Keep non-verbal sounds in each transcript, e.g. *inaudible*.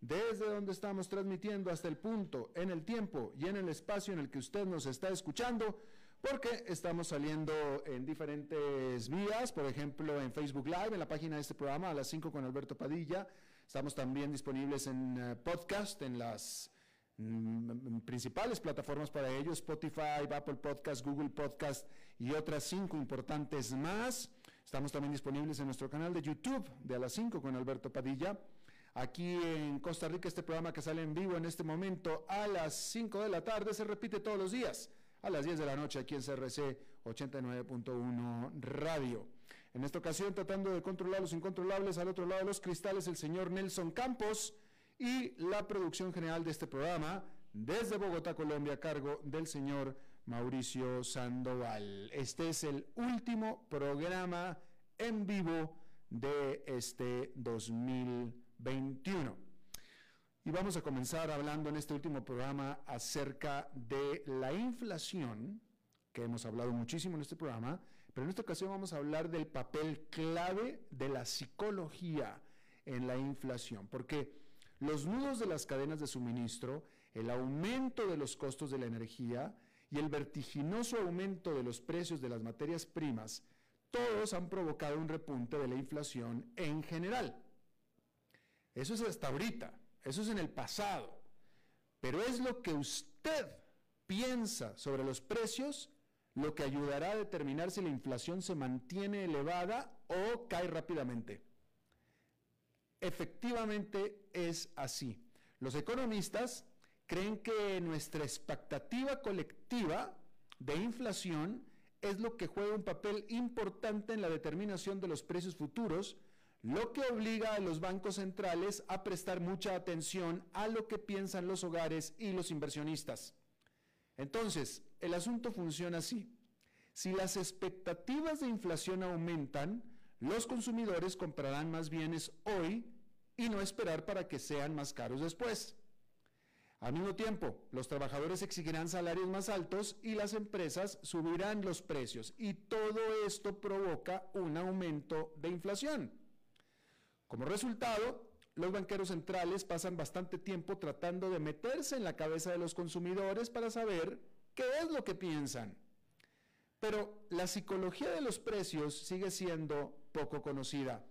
desde donde estamos transmitiendo hasta el punto, en el tiempo y en el espacio en el que usted nos está escuchando porque estamos saliendo en diferentes vías, por ejemplo en Facebook Live, en la página de este programa a las 5 con Alberto Padilla. Estamos también disponibles en eh, podcast, en las mm, principales plataformas para ello, Spotify, Apple Podcast, Google Podcast y otras cinco importantes más. Estamos también disponibles en nuestro canal de YouTube de a las 5 con Alberto Padilla. Aquí en Costa Rica este programa que sale en vivo en este momento a las 5 de la tarde se repite todos los días a las 10 de la noche aquí en CRC 89.1 Radio. En esta ocasión, tratando de controlar los incontrolables, al otro lado de los cristales, el señor Nelson Campos y la producción general de este programa desde Bogotá, Colombia, a cargo del señor Mauricio Sandoval. Este es el último programa en vivo de este 2021. Y vamos a comenzar hablando en este último programa acerca de la inflación, que hemos hablado muchísimo en este programa, pero en esta ocasión vamos a hablar del papel clave de la psicología en la inflación, porque los nudos de las cadenas de suministro, el aumento de los costos de la energía y el vertiginoso aumento de los precios de las materias primas, todos han provocado un repunte de la inflación en general. Eso es hasta ahorita. Eso es en el pasado. Pero es lo que usted piensa sobre los precios lo que ayudará a determinar si la inflación se mantiene elevada o cae rápidamente. Efectivamente es así. Los economistas creen que nuestra expectativa colectiva de inflación es lo que juega un papel importante en la determinación de los precios futuros lo que obliga a los bancos centrales a prestar mucha atención a lo que piensan los hogares y los inversionistas. Entonces, el asunto funciona así. Si las expectativas de inflación aumentan, los consumidores comprarán más bienes hoy y no esperar para que sean más caros después. Al mismo tiempo, los trabajadores exigirán salarios más altos y las empresas subirán los precios y todo esto provoca un aumento de inflación. Como resultado, los banqueros centrales pasan bastante tiempo tratando de meterse en la cabeza de los consumidores para saber qué es lo que piensan. Pero la psicología de los precios sigue siendo poco conocida.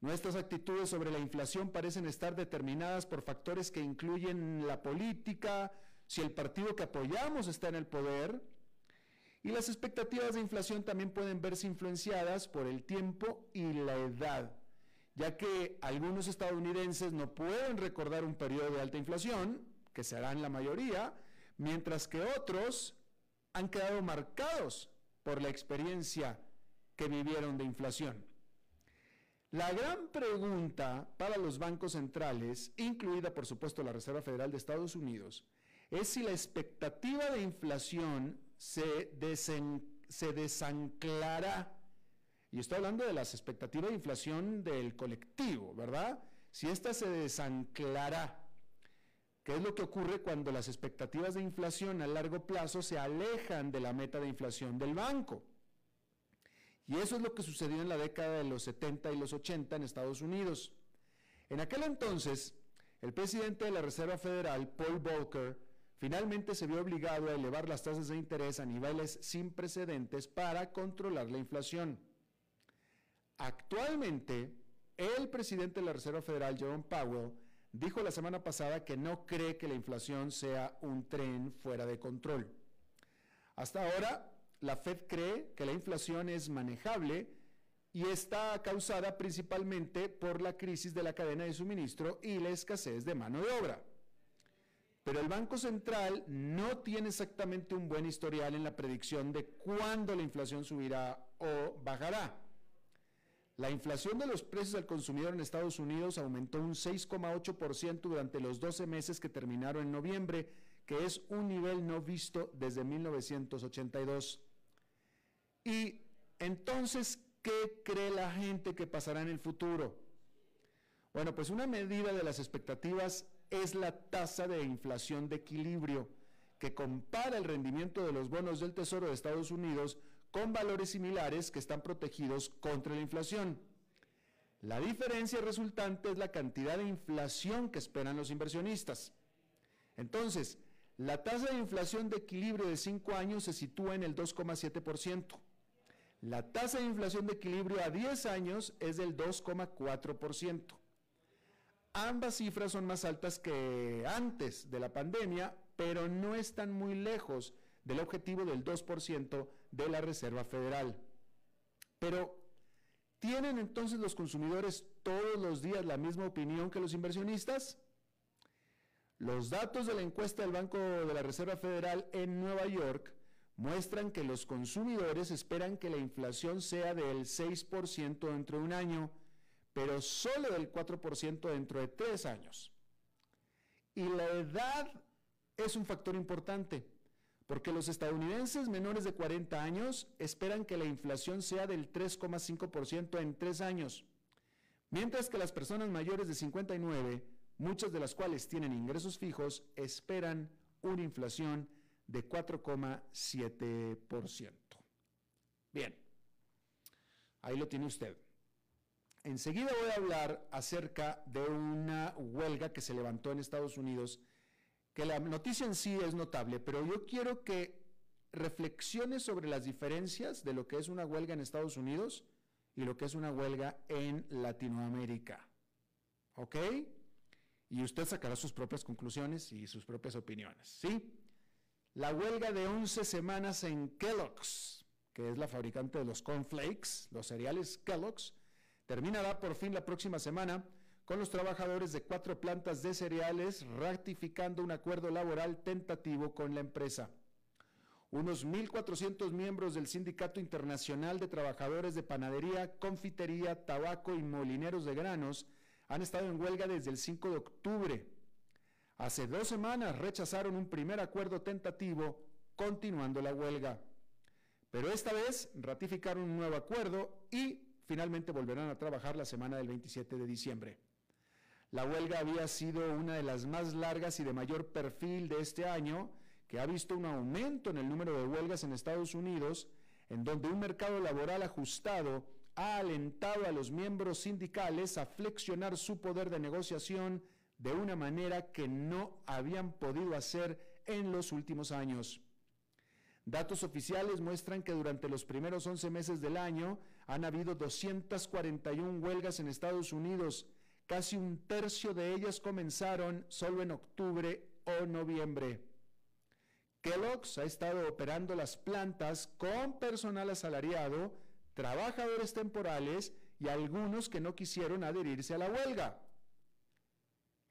Nuestras actitudes sobre la inflación parecen estar determinadas por factores que incluyen la política, si el partido que apoyamos está en el poder, y las expectativas de inflación también pueden verse influenciadas por el tiempo y la edad ya que algunos estadounidenses no pueden recordar un periodo de alta inflación, que serán la mayoría, mientras que otros han quedado marcados por la experiencia que vivieron de inflación. La gran pregunta para los bancos centrales, incluida por supuesto la Reserva Federal de Estados Unidos, es si la expectativa de inflación se, se desanclará y estoy hablando de las expectativas de inflación del colectivo, ¿verdad? Si esta se desanclará, ¿qué es lo que ocurre cuando las expectativas de inflación a largo plazo se alejan de la meta de inflación del banco? Y eso es lo que sucedió en la década de los 70 y los 80 en Estados Unidos. En aquel entonces, el presidente de la Reserva Federal, Paul Volcker, finalmente se vio obligado a elevar las tasas de interés a niveles sin precedentes para controlar la inflación. Actualmente, el presidente de la Reserva Federal, Jerome Powell, dijo la semana pasada que no cree que la inflación sea un tren fuera de control. Hasta ahora, la Fed cree que la inflación es manejable y está causada principalmente por la crisis de la cadena de suministro y la escasez de mano de obra. Pero el Banco Central no tiene exactamente un buen historial en la predicción de cuándo la inflación subirá o bajará. La inflación de los precios al consumidor en Estados Unidos aumentó un 6,8% durante los 12 meses que terminaron en noviembre, que es un nivel no visto desde 1982. Y entonces, ¿qué cree la gente que pasará en el futuro? Bueno, pues una medida de las expectativas es la tasa de inflación de equilibrio, que compara el rendimiento de los bonos del Tesoro de Estados Unidos con valores similares que están protegidos contra la inflación. La diferencia resultante es la cantidad de inflación que esperan los inversionistas. Entonces, la tasa de inflación de equilibrio de 5 años se sitúa en el 2,7%. La tasa de inflación de equilibrio a 10 años es del 2,4%. Ambas cifras son más altas que antes de la pandemia, pero no están muy lejos del objetivo del 2% de la Reserva Federal. Pero, ¿tienen entonces los consumidores todos los días la misma opinión que los inversionistas? Los datos de la encuesta del Banco de la Reserva Federal en Nueva York muestran que los consumidores esperan que la inflación sea del 6% dentro de un año, pero solo del 4% dentro de tres años. Y la edad es un factor importante, porque los estadounidenses menores de 40 años esperan que la inflación sea del 3,5% en tres años, mientras que las personas mayores de 59, muchas de las cuales tienen ingresos fijos, esperan una inflación de 4,7%. Bien, ahí lo tiene usted. Enseguida voy a hablar acerca de una huelga que se levantó en Estados Unidos, que la noticia en sí es notable, pero yo quiero que reflexione sobre las diferencias de lo que es una huelga en Estados Unidos y lo que es una huelga en Latinoamérica. ¿Ok? Y usted sacará sus propias conclusiones y sus propias opiniones. ¿Sí? La huelga de 11 semanas en Kellogg's, que es la fabricante de los cornflakes, los cereales Kellogg's, terminará por fin la próxima semana con los trabajadores de cuatro plantas de cereales ratificando un acuerdo laboral tentativo con la empresa. Unos 1.400 miembros del Sindicato Internacional de Trabajadores de Panadería, Confitería, Tabaco y Molineros de Granos han estado en huelga desde el 5 de octubre Hace dos semanas rechazaron un primer acuerdo tentativo continuando la huelga. Pero esta vez ratificaron un nuevo acuerdo y finalmente volverán a trabajar la semana del 27 de diciembre. La huelga había sido una de las más largas y de mayor perfil de este año, que ha visto un aumento en el número de huelgas en Estados Unidos, en donde un mercado laboral ajustado ha alentado a los miembros sindicales a flexionar su poder de negociación de una manera que no habían podido hacer en los últimos años. Datos oficiales muestran que durante los primeros 11 meses del año han habido 241 huelgas en Estados Unidos. Casi un tercio de ellas comenzaron solo en octubre o noviembre. Kellogg's ha estado operando las plantas con personal asalariado, trabajadores temporales y algunos que no quisieron adherirse a la huelga.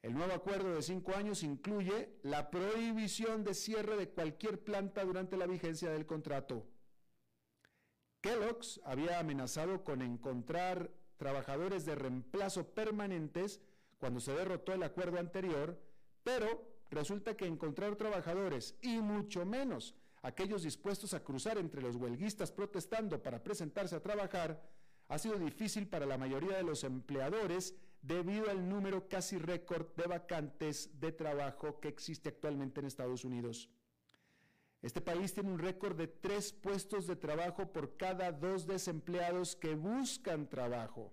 El nuevo acuerdo de cinco años incluye la prohibición de cierre de cualquier planta durante la vigencia del contrato. Kellogg's había amenazado con encontrar trabajadores de reemplazo permanentes cuando se derrotó el acuerdo anterior, pero resulta que encontrar trabajadores, y mucho menos aquellos dispuestos a cruzar entre los huelguistas protestando para presentarse a trabajar, ha sido difícil para la mayoría de los empleadores debido al número casi récord de vacantes de trabajo que existe actualmente en Estados Unidos. Este país tiene un récord de tres puestos de trabajo por cada dos desempleados que buscan trabajo.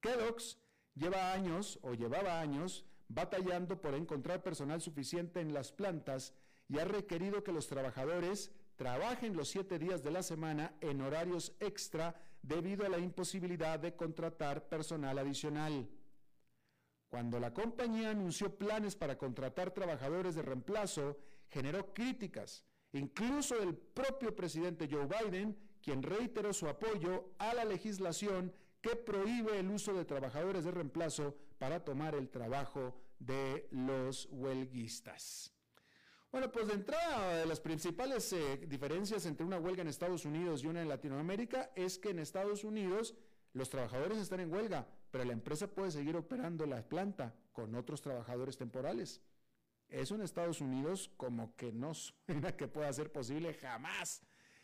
Kellogg's lleva años o llevaba años batallando por encontrar personal suficiente en las plantas y ha requerido que los trabajadores trabajen los siete días de la semana en horarios extra debido a la imposibilidad de contratar personal adicional. Cuando la compañía anunció planes para contratar trabajadores de reemplazo, generó críticas, incluso del propio presidente Joe Biden, quien reiteró su apoyo a la legislación que prohíbe el uso de trabajadores de reemplazo para tomar el trabajo de los huelguistas. Bueno, pues de entrada, de las principales eh, diferencias entre una huelga en Estados Unidos y una en Latinoamérica es que en Estados Unidos los trabajadores están en huelga, pero la empresa puede seguir operando la planta con otros trabajadores temporales. Eso en Estados Unidos como que no *laughs* suena que pueda ser posible jamás.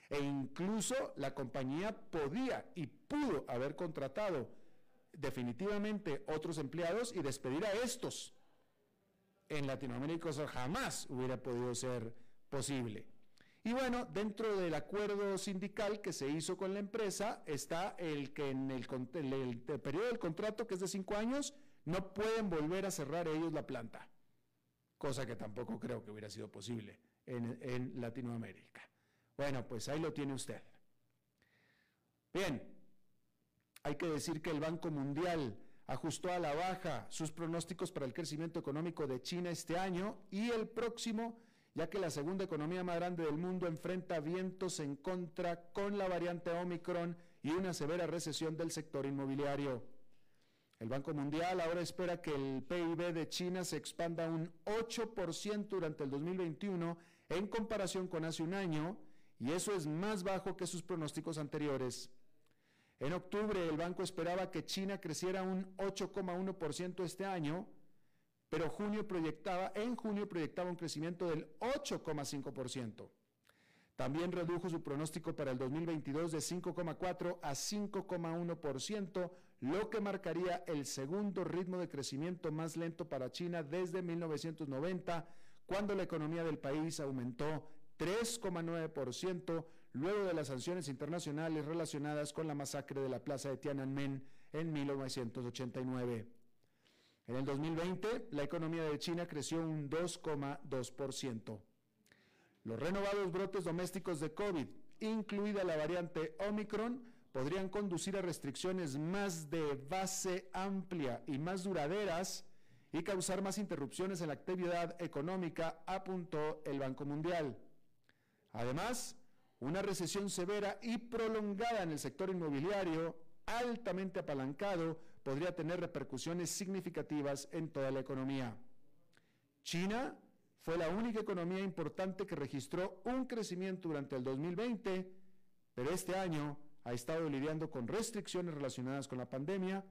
E incluso la compañía podía y pudo haber contratado definitivamente otros empleados y despedir a estos. En Latinoamérica eso jamás hubiera podido ser posible. Y bueno, dentro del acuerdo sindical que se hizo con la empresa está el que en el, periodo del contrato, que es de cinco años, no pueden volver a cerrar ellos la planta, cosa que tampoco creo que hubiera sido posible en, Latinoamérica. Bueno, pues ahí lo tiene usted. Bien, hay que decir que el Banco Mundial ajustó a la baja sus pronósticos para el crecimiento económico de China este año y el próximo ya que la segunda economía más grande del mundo enfrenta vientos en contra con la variante Omicron y una severa recesión del sector inmobiliario. El Banco Mundial ahora espera que el PIB de China se expanda un 8% durante el 2021 en comparación con hace un año, y eso es más bajo que sus pronósticos anteriores. En octubre, el banco esperaba que China creciera un 8,1% este año, pero junio proyectaba, en junio proyectaba un crecimiento del 8,5%. También redujo su pronóstico para el 2022 de 5,4 a 5,1%, lo que marcaría el segundo ritmo de crecimiento más lento para China desde 1990, cuando la economía del país aumentó 3,9% luego de las sanciones internacionales relacionadas con la masacre de la plaza de Tiananmen en 1989. En el 2020, la economía de China creció un 2,2%. Los renovados brotes domésticos de COVID, incluida la variante Omicron, podrían conducir a restricciones más de base amplia y más duraderas y causar más interrupciones en la actividad económica, apuntó el Banco Mundial. Además, una recesión severa y prolongada en el sector inmobiliario, altamente apalancado, podría tener repercusiones significativas en toda la economía. China fue la única economía importante que registró un crecimiento durante el 2020, pero este año ha estado lidiando con restricciones relacionadas con la pandemia,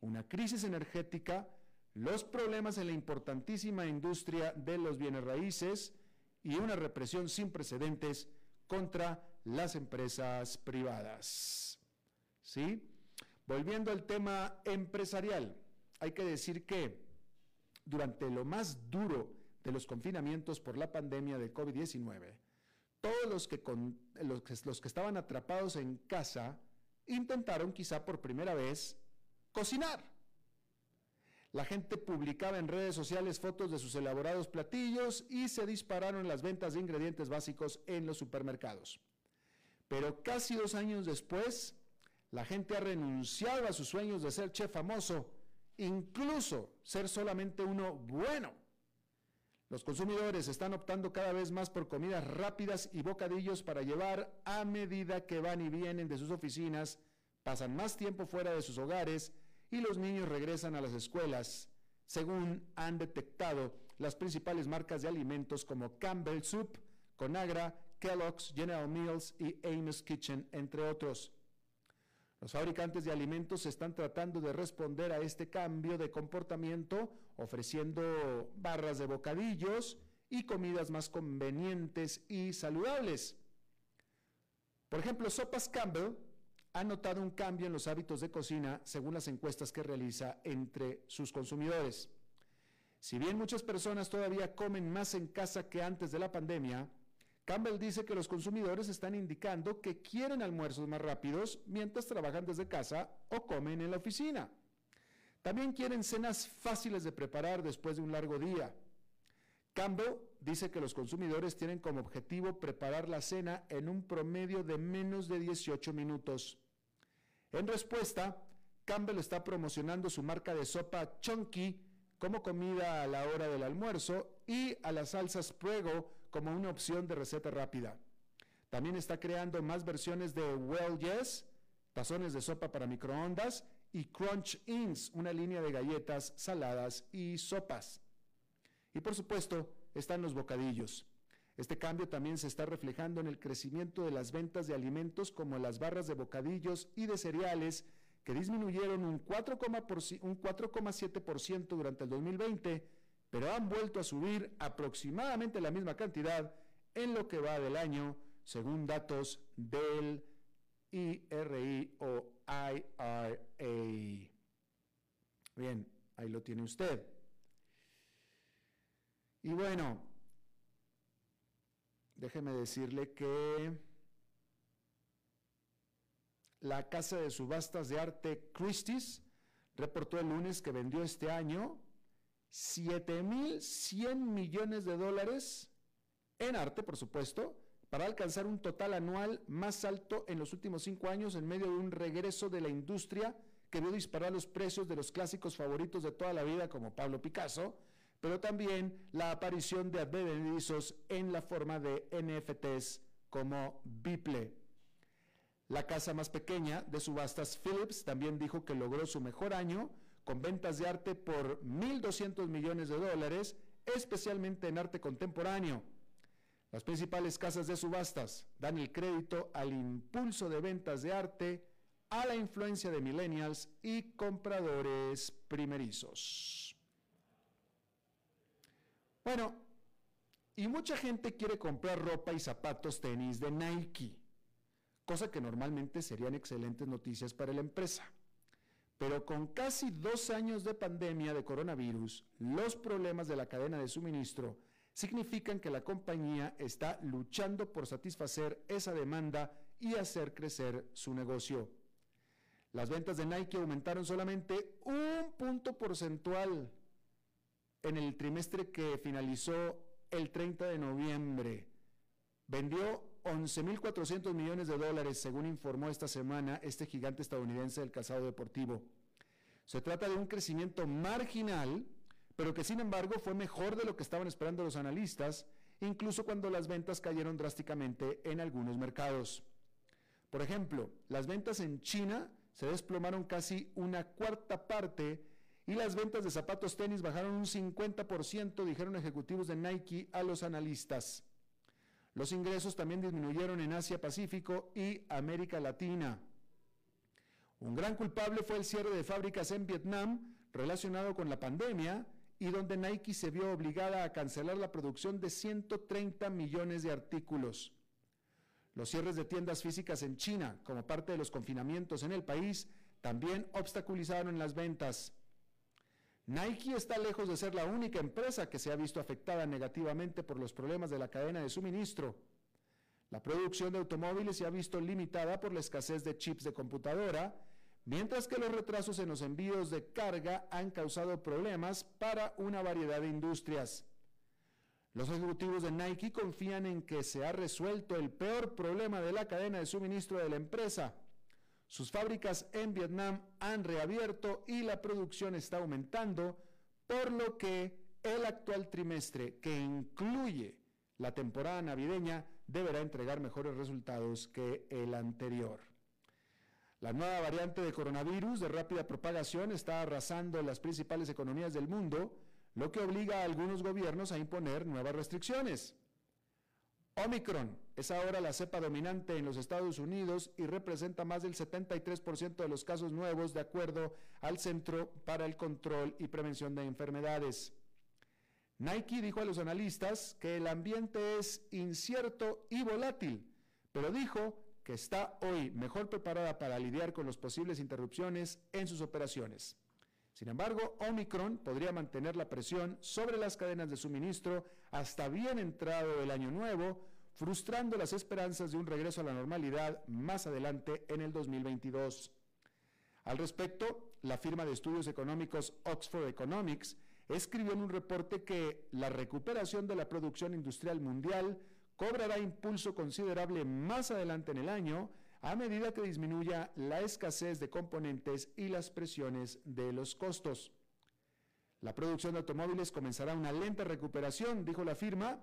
una crisis energética, los problemas en la importantísima industria de los bienes raíces y una represión sin precedentes contra las empresas privadas. ¿Sí? Volviendo al tema empresarial, hay que decir que durante lo más duro de los confinamientos por la pandemia de COVID-19, todos los que, los que estaban atrapados en casa intentaron quizá por primera vez cocinar. La gente publicaba en redes sociales fotos de sus elaborados platillos y se dispararon las ventas de ingredientes básicos en los supermercados. Pero casi dos años después, la gente ha renunciado a sus sueños de ser chef famoso, incluso ser solamente uno bueno. Los consumidores están optando cada vez más por comidas rápidas y bocadillos para llevar a medida que van y vienen de sus oficinas, pasan más tiempo fuera de sus hogares y los niños regresan a las escuelas, según han detectado las principales marcas de alimentos como Campbell Soup, Conagra, Kellogg's, General Mills y Amos Kitchen, entre otros. Los fabricantes de alimentos están tratando de responder a este cambio de comportamiento ofreciendo barras de bocadillos y comidas más convenientes y saludables. Por ejemplo, Sopas Campbell ha notado un cambio en los hábitos de cocina según las encuestas que realiza entre sus consumidores. Si bien muchas personas todavía comen más en casa que antes de la pandemia, Campbell dice que los consumidores están indicando que quieren almuerzos más rápidos mientras trabajan desde casa o comen en la oficina. También quieren cenas fáciles de preparar después de un largo día. Campbell dice que los consumidores tienen como objetivo preparar la cena en un promedio de menos de 18 minutos. En respuesta, Campbell está promocionando su marca de sopa Chunky como comida a la hora del almuerzo y a las salsas Prego como una opción de receta rápida. También está creando más versiones de Well Yes, tazones de sopa para microondas, y Crunch Ins, una línea de galletas, saladas y sopas. Y por supuesto, están los bocadillos. Este cambio también se está reflejando en el crecimiento de las ventas de alimentos como las barras de bocadillos y de cereales, que disminuyeron un 4,7% durante el 2020, pero han vuelto a subir aproximadamente la misma cantidad en lo que va del año, según datos del IRI IRA. Bien, ahí lo tiene usted. Y bueno, déjeme decirle que la casa de subastas de arte Christie's reportó el lunes que vendió este año 7.100 millones de dólares en arte, por supuesto, para alcanzar un total anual más alto en los últimos cinco años en medio de un regreso de la industria que vio disparar los precios de los clásicos favoritos de toda la vida como Pablo Picasso, pero también la aparición de advenedizos en la forma de NFTs como Biple. La casa más pequeña de subastas Philips también dijo que logró su mejor año con ventas de arte por 1.200 millones de dólares, especialmente en arte contemporáneo. Las principales casas de subastas dan el crédito al impulso de ventas de arte, a la influencia de millennials y compradores primerizos. Bueno, y mucha gente quiere comprar ropa y zapatos tenis de Nike, cosa que normalmente serían excelentes noticias para la empresa. Pero con casi dos años de pandemia de coronavirus, los problemas de la cadena de suministro significan que la compañía está luchando por satisfacer esa demanda y hacer crecer su negocio. Las ventas de Nike aumentaron solamente un punto porcentual en el trimestre que finalizó el 30 de noviembre. Vendió 11.400 millones de dólares, según informó esta semana este gigante estadounidense del calzado deportivo. Se trata de un crecimiento marginal pero que sin embargo fue mejor de lo que estaban esperando los analistas, incluso cuando las ventas cayeron drásticamente en algunos mercados. Por ejemplo, las ventas en China se desplomaron casi una cuarta parte y las ventas de zapatos tenis bajaron un 50%, dijeron ejecutivos de Nike a los analistas. Los ingresos también disminuyeron en Asia Pacífico y América Latina. Un gran culpable fue el cierre de fábricas en Vietnam relacionado con la pandemia y donde Nike se vio obligada a cancelar la producción de 130 millones de artículos. Los cierres de tiendas físicas en China, como parte de los confinamientos en el país, también obstaculizaron las ventas. Nike está lejos de ser la única empresa que se ha visto afectada negativamente por los problemas de la cadena de suministro. La producción de automóviles se ha visto limitada por la escasez de chips de computadora mientras que los retrasos en los envíos de carga han causado problemas para una variedad de industrias. Los ejecutivos de Nike confían en que se ha resuelto el peor problema de la cadena de suministro de la empresa. Sus fábricas en Vietnam han reabierto y la producción está aumentando, por lo que el actual trimestre, que incluye la temporada navideña, deberá entregar mejores resultados que el anterior. La nueva variante de coronavirus de rápida propagación está arrasando las principales economías del mundo, lo que obliga a algunos gobiernos a imponer nuevas restricciones. Omicron es ahora la cepa dominante en los Estados Unidos y representa más del 73% de los casos nuevos de acuerdo al Centro para el Control y Prevención de Enfermedades. Nike dijo a los analistas que el ambiente es incierto y volátil, pero dijo que está hoy mejor preparada para lidiar con las posibles interrupciones en sus operaciones. Sin embargo, Omicron podría mantener la presión sobre las cadenas de suministro hasta bien entrado el año nuevo, frustrando las esperanzas de un regreso a la normalidad más adelante en el 2022. Al respecto, la firma de estudios económicos Oxford Economics escribió en un reporte que la recuperación de la producción industrial mundial cobrará impulso considerable más adelante en el año a medida que disminuya la escasez de componentes y las presiones de los costos. La producción de automóviles comenzará una lenta recuperación, dijo la firma,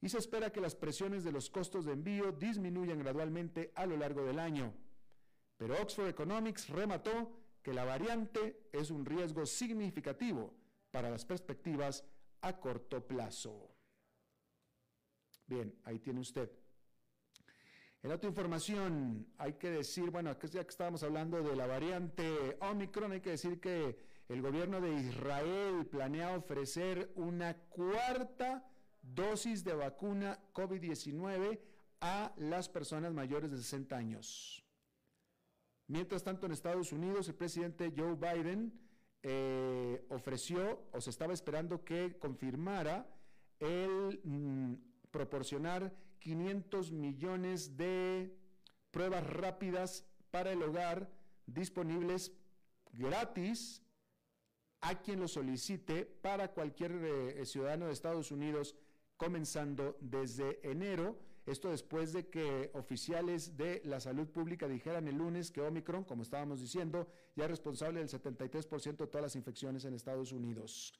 y se espera que las presiones de los costos de envío disminuyan gradualmente a lo largo del año. Pero Oxford Economics remató que la variante es un riesgo significativo para las perspectivas a corto plazo. Bien, ahí tiene usted. En otra información, hay que decir, bueno, ya que estábamos hablando de la variante Omicron, hay que decir que el gobierno de Israel planea ofrecer una cuarta dosis de vacuna COVID-19 a las personas mayores de 60 años. Mientras tanto, en Estados Unidos, el presidente Joe Biden eh, ofreció o se estaba esperando que confirmara el mm, proporcionar 500 millones de pruebas rápidas para el hogar disponibles gratis a quien lo solicite para cualquier eh, ciudadano de Estados Unidos comenzando desde enero. Esto después de que oficiales de la salud pública dijeran el lunes que Omicron, como estábamos diciendo, ya es responsable del 73% de todas las infecciones en Estados Unidos,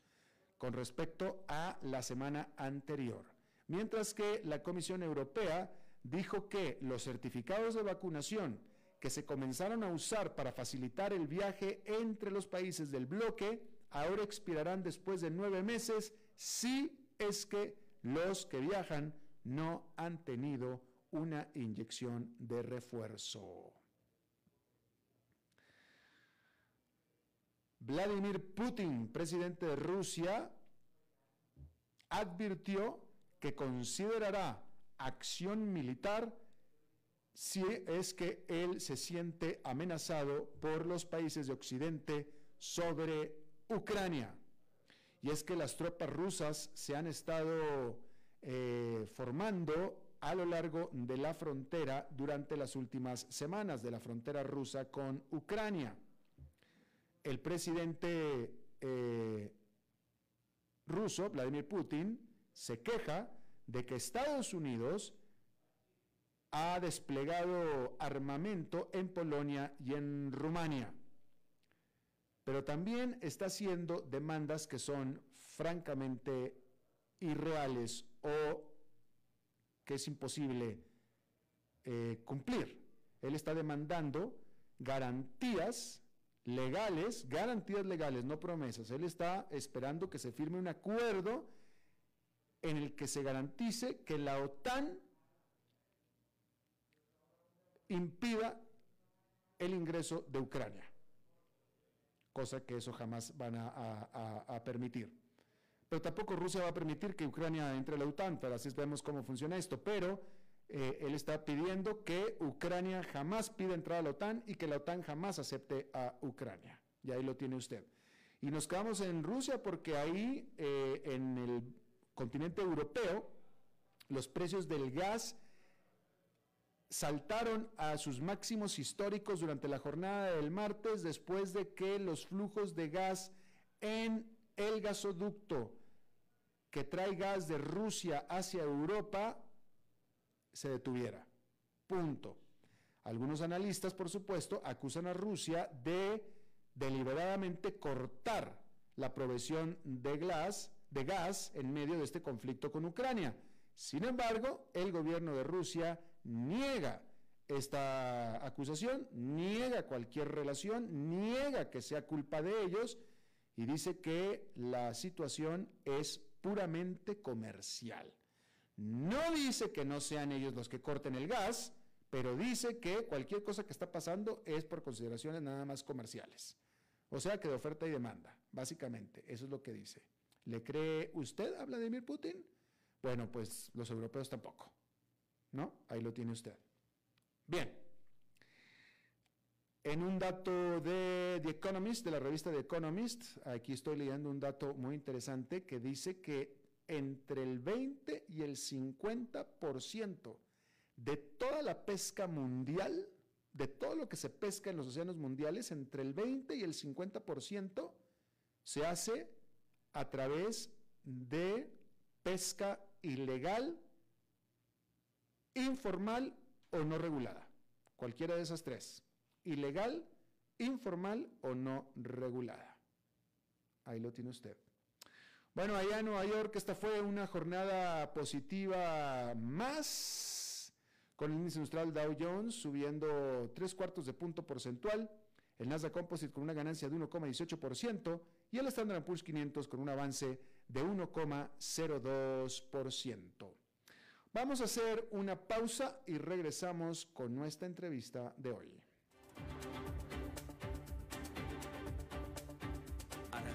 con respecto a la semana anterior. Mientras que la Comisión Europea dijo que los certificados de vacunación que se comenzaron a usar para facilitar el viaje entre los países del bloque ahora expirarán después de nueve meses si es que los que viajan no han tenido una inyección de refuerzo. Vladimir Putin, presidente de Rusia, advirtió que considerará acción militar si es que él se siente amenazado por los países de Occidente sobre Ucrania. Y es que las tropas rusas se han estado eh, formando a lo largo de la frontera durante las últimas semanas, de la frontera rusa con Ucrania. El presidente eh, ruso, Vladimir Putin, se queja de que Estados Unidos ha desplegado armamento en Polonia y en Rumania, pero también está haciendo demandas que son francamente irreales o que es imposible eh, cumplir. Él está demandando garantías legales, garantías legales, no promesas. Él está esperando que se firme un acuerdo en el que se garantice que la OTAN impida el ingreso de Ucrania, cosa que eso jamás van a, permitir. Pero tampoco Rusia va a permitir que Ucrania entre a la OTAN, pero así vemos cómo funciona esto. Pero eh, él está pidiendo que Ucrania jamás pida entrar a la OTAN y que la OTAN jamás acepte a Ucrania. Y ahí lo tiene usted. Y nos quedamos en Rusia porque ahí eh, en el continente europeo, los precios del gas saltaron a sus máximos históricos durante la jornada del martes después de que los flujos de gas en el gasoducto que trae gas de Rusia hacia Europa se detuviera. Punto. Algunos analistas, por supuesto, acusan a Rusia de deliberadamente cortar la provisión de gas en medio de este conflicto con Ucrania. Sin embargo, el gobierno de Rusia niega esta acusación, niega cualquier relación, niega que sea culpa de ellos y dice que la situación es puramente comercial. No dice que no sean ellos los que corten el gas, pero dice que cualquier cosa que está pasando es por consideraciones nada más comerciales. O sea que de oferta y demanda, básicamente, eso es lo que dice. ¿Le cree usted a Vladimir Putin? Bueno, pues los europeos tampoco. ¿No? Ahí lo tiene usted. Bien. En un dato de The Economist, de la revista The Economist, aquí estoy leyendo un dato muy interesante que dice que entre el 20 y el 50% de toda la pesca mundial, de todo lo que se pesca en los océanos mundiales, entre el 20 y el 50% se hace a través de pesca ilegal, informal o no regulada. cualquiera de esas tres, ilegal, informal o no regulada. Ahí lo tiene usted. Bueno, allá en Nueva York esta fue una jornada positiva más, con el índice industrial Dow Jones subiendo tres cuartos de punto porcentual, el Nasdaq Composite con una ganancia de 1,18% y el Standard Poor's 500 con un avance de 1,02%. Vamos a hacer una pausa y regresamos con nuestra entrevista de hoy.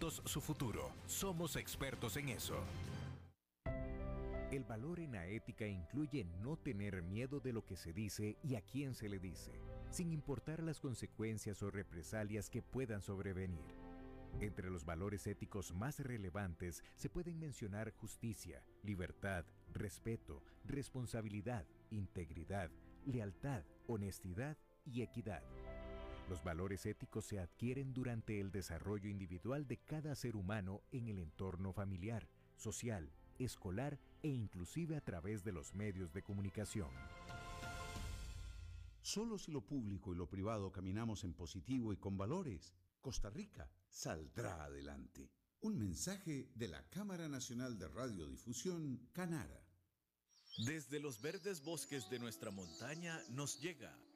su futuro. Somos expertos en eso. El valor en la ética incluye no tener miedo de lo que se dice y a quién se le dice, sin importar las consecuencias o represalias que puedan sobrevenir. Entre los valores éticos más relevantes se pueden mencionar justicia, libertad, respeto, responsabilidad, integridad, lealtad, honestidad y equidad. Los valores éticos se adquieren durante el desarrollo individual de cada ser humano en el entorno familiar, social, escolar e inclusive a través de los medios de comunicación. Solo si lo público y lo privado caminamos en positivo y con valores, Costa Rica saldrá adelante. Un mensaje de la Cámara Nacional de Radiodifusión, Canara. Desde los verdes bosques de nuestra montaña nos llega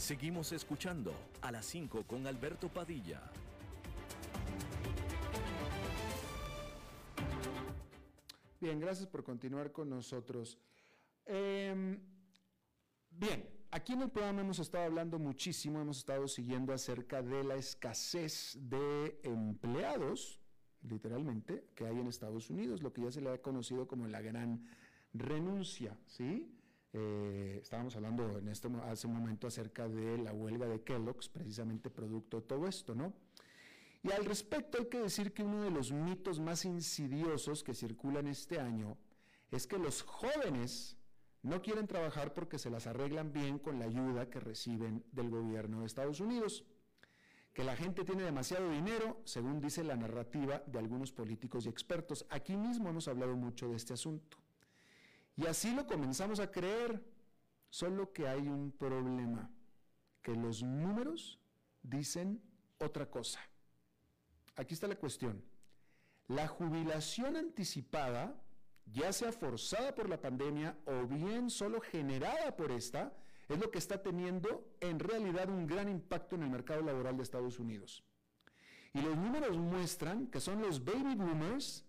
Seguimos escuchando a las 5 con Alberto Padilla. Bien, gracias por continuar con nosotros. Em, bien, aquí en el programa hemos estado hablando muchísimo, hemos estado siguiendo acerca de la escasez de empleados literalmente, que hay en Estados Unidos, lo que ya se le ha conocido como la gran renuncia, ¿sí? Eh, estábamos hablando en este, hace un momento acerca de la huelga de Kellogg's, precisamente producto de todo esto, ¿no? Y al respecto hay que decir que uno de los mitos más insidiosos que circulan este año es que los jóvenes no quieren trabajar porque se las arreglan bien con la ayuda que reciben del gobierno de Estados Unidos que la gente tiene demasiado dinero, según dice la narrativa de algunos políticos y expertos. Aquí mismo hemos hablado mucho de este asunto. Y así lo comenzamos a creer, solo que hay un problema, que los números dicen otra cosa. Aquí está la cuestión. La jubilación anticipada, ya sea forzada por la pandemia o bien solo generada por esta, es lo que está teniendo en realidad un gran impacto en el mercado laboral de Estados Unidos. Y los números muestran que son los baby boomers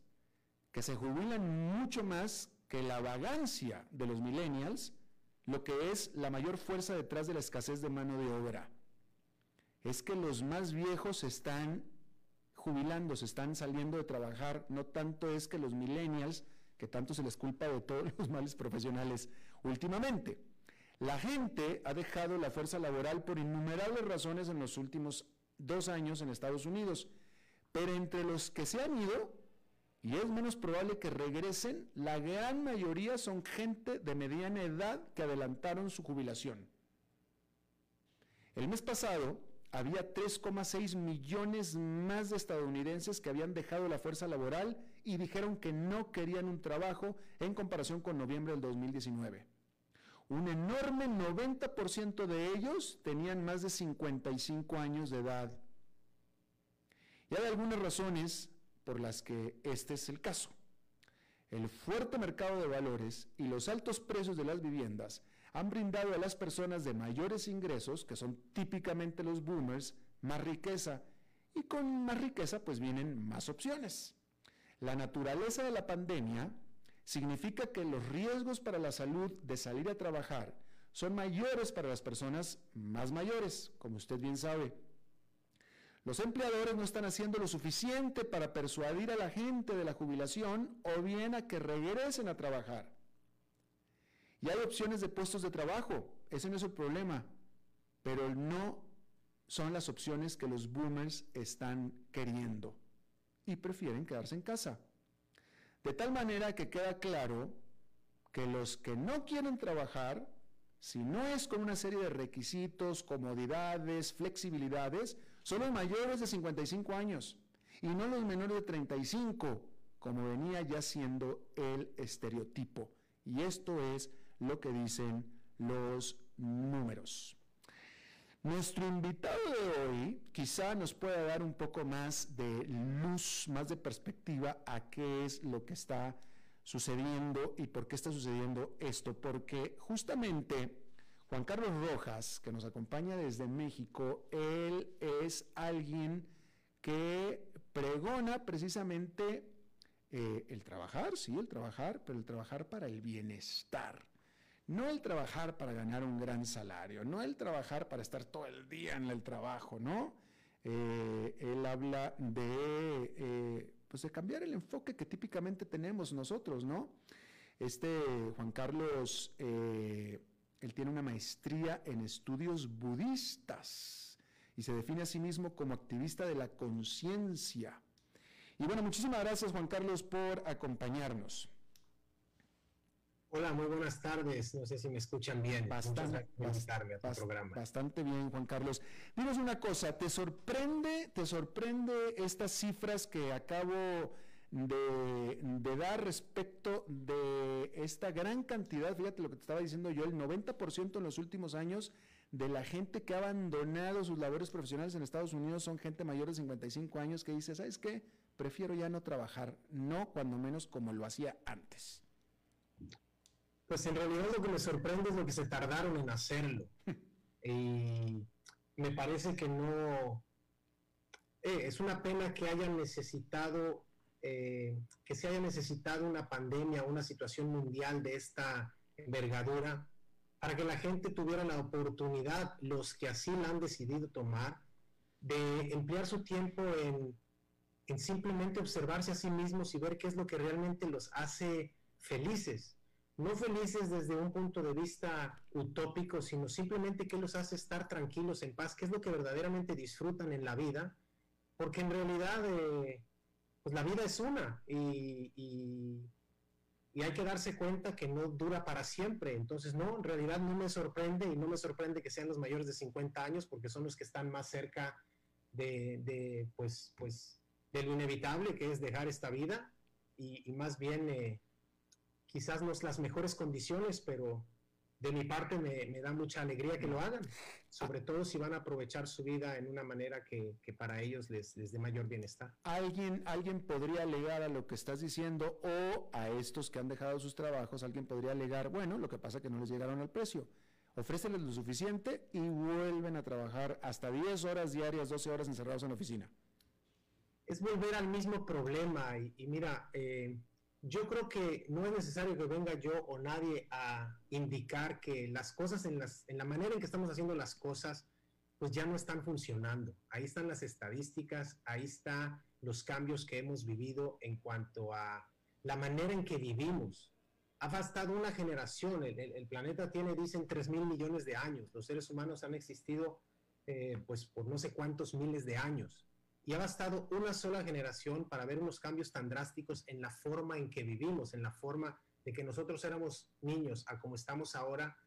que se jubilan mucho más que la vagancia de los millennials, lo que es la mayor fuerza detrás de la escasez de mano de obra. Es que los más viejos están jubilando, se están saliendo de trabajar, no tanto es que los millennials, que tanto se les culpa de todos los males profesionales últimamente. La gente ha dejado la fuerza laboral por innumerables razones en los últimos dos años en Estados Unidos, pero entre los que se han ido, y es menos probable que regresen, la gran mayoría son gente de mediana edad que adelantaron su jubilación. El mes pasado había 3,6 millones más de estadounidenses que habían dejado la fuerza laboral y dijeron que no querían un trabajo en comparación con noviembre del 2019. Un enorme 90% de ellos tenían más de 55 años de edad. Y hay algunas razones por las que este es el caso. El fuerte mercado de valores y los altos precios de las viviendas han brindado a las personas de mayores ingresos, que son típicamente los boomers, más riqueza y con más riqueza pues vienen más opciones. La naturaleza de la pandemia significa que los riesgos para la salud de salir a trabajar son mayores para las personas más mayores, como usted bien sabe. Los empleadores no están haciendo lo suficiente para persuadir a la gente de la jubilación o bien a que regresen a trabajar. Y hay opciones de puestos de trabajo, ese no es el problema, pero no son las opciones que los boomers están queriendo y prefieren quedarse en casa. De tal manera que queda claro que los que no quieren trabajar, si no es con una serie de requisitos, comodidades, flexibilidades, son los mayores de 55 años y no los menores de 35, como venía ya siendo el estereotipo. Y esto es lo que dicen los números. Nuestro invitado de hoy quizá nos pueda dar un poco más de luz, más de perspectiva a qué es lo que está sucediendo y por qué está sucediendo esto, porque justamente Juan Carlos Rojas, que nos acompaña desde México, él es alguien que pregona precisamente eh, el trabajar, sí, el trabajar, pero el trabajar para el bienestar. No el trabajar para ganar un gran salario, no el trabajar para estar todo el día en el trabajo, ¿no? Eh, él habla de, eh, pues de cambiar el enfoque que típicamente tenemos nosotros, ¿no? Este Juan Carlos, él tiene una maestría en estudios budistas y se define a sí mismo como activista de la conciencia. Y bueno, muchísimas gracias Juan Carlos por acompañarnos. Hola, muy buenas tardes. No sé si me escuchan bien. Bastante, a tu programa. Bastante bien, Juan Carlos. Dinos una cosa, ¿te sorprende, te sorprende estas cifras que acabo de, de, dar respecto de esta gran cantidad? Fíjate lo que te estaba diciendo yo, el 90% en los últimos años de la gente que ha abandonado sus labores profesionales en Estados Unidos son gente mayor de 55 años que dice, ¿sabes qué? Prefiero ya no trabajar, no cuando menos como lo hacía antes. Pues en realidad lo que me sorprende es lo que se tardaron en hacerlo. *laughs* y me parece que no... Eh, es una pena que hayan necesitado, eh, que se haya necesitado una pandemia, una situación mundial de esta envergadura, para que la gente tuviera la oportunidad, los que así la han decidido tomar, de emplear su tiempo en, en simplemente observarse a sí mismos y ver qué es lo que realmente los hace felices. No felices desde un punto de vista utópico, sino simplemente que los hace estar tranquilos, en paz, que es lo que verdaderamente disfrutan en la vida, porque en realidad eh, pues la vida es una y, y, hay que darse cuenta que no dura para siempre. Entonces, no, en realidad no me sorprende y no me sorprende que sean los mayores de 50 años, porque son los que están más cerca de, pues, pues, de lo inevitable que es dejar esta vida y, más bien... Eh, quizás no es las mejores condiciones, pero de mi parte me, da mucha alegría que lo hagan, sobre todo si van a aprovechar su vida en una manera que, para ellos les, les, dé mayor bienestar. ¿Alguien, alguien podría alegar a lo que estás diciendo o a estos que han dejado sus trabajos, alguien podría alegar, bueno, lo que pasa es que no les llegaron al precio. Ofréceles lo suficiente y vuelven a trabajar hasta 10 horas diarias, 12 horas encerrados en la oficina. Es volver al mismo problema y, mira, eh, yo creo que no es necesario que venga yo o nadie a indicar que las cosas en, las, en la manera en que estamos haciendo las cosas, pues ya no están funcionando. Ahí están las estadísticas, ahí están los cambios que hemos vivido en cuanto a la manera en que vivimos. Ha bastado una generación, el, planeta tiene, dicen, 3 mil millones de años, los seres humanos han existido eh, pues por no sé cuántos miles de años y ha bastado una sola generación para ver unos cambios tan drásticos en la forma en que vivimos, en la forma de que nosotros éramos niños a como estamos ahora,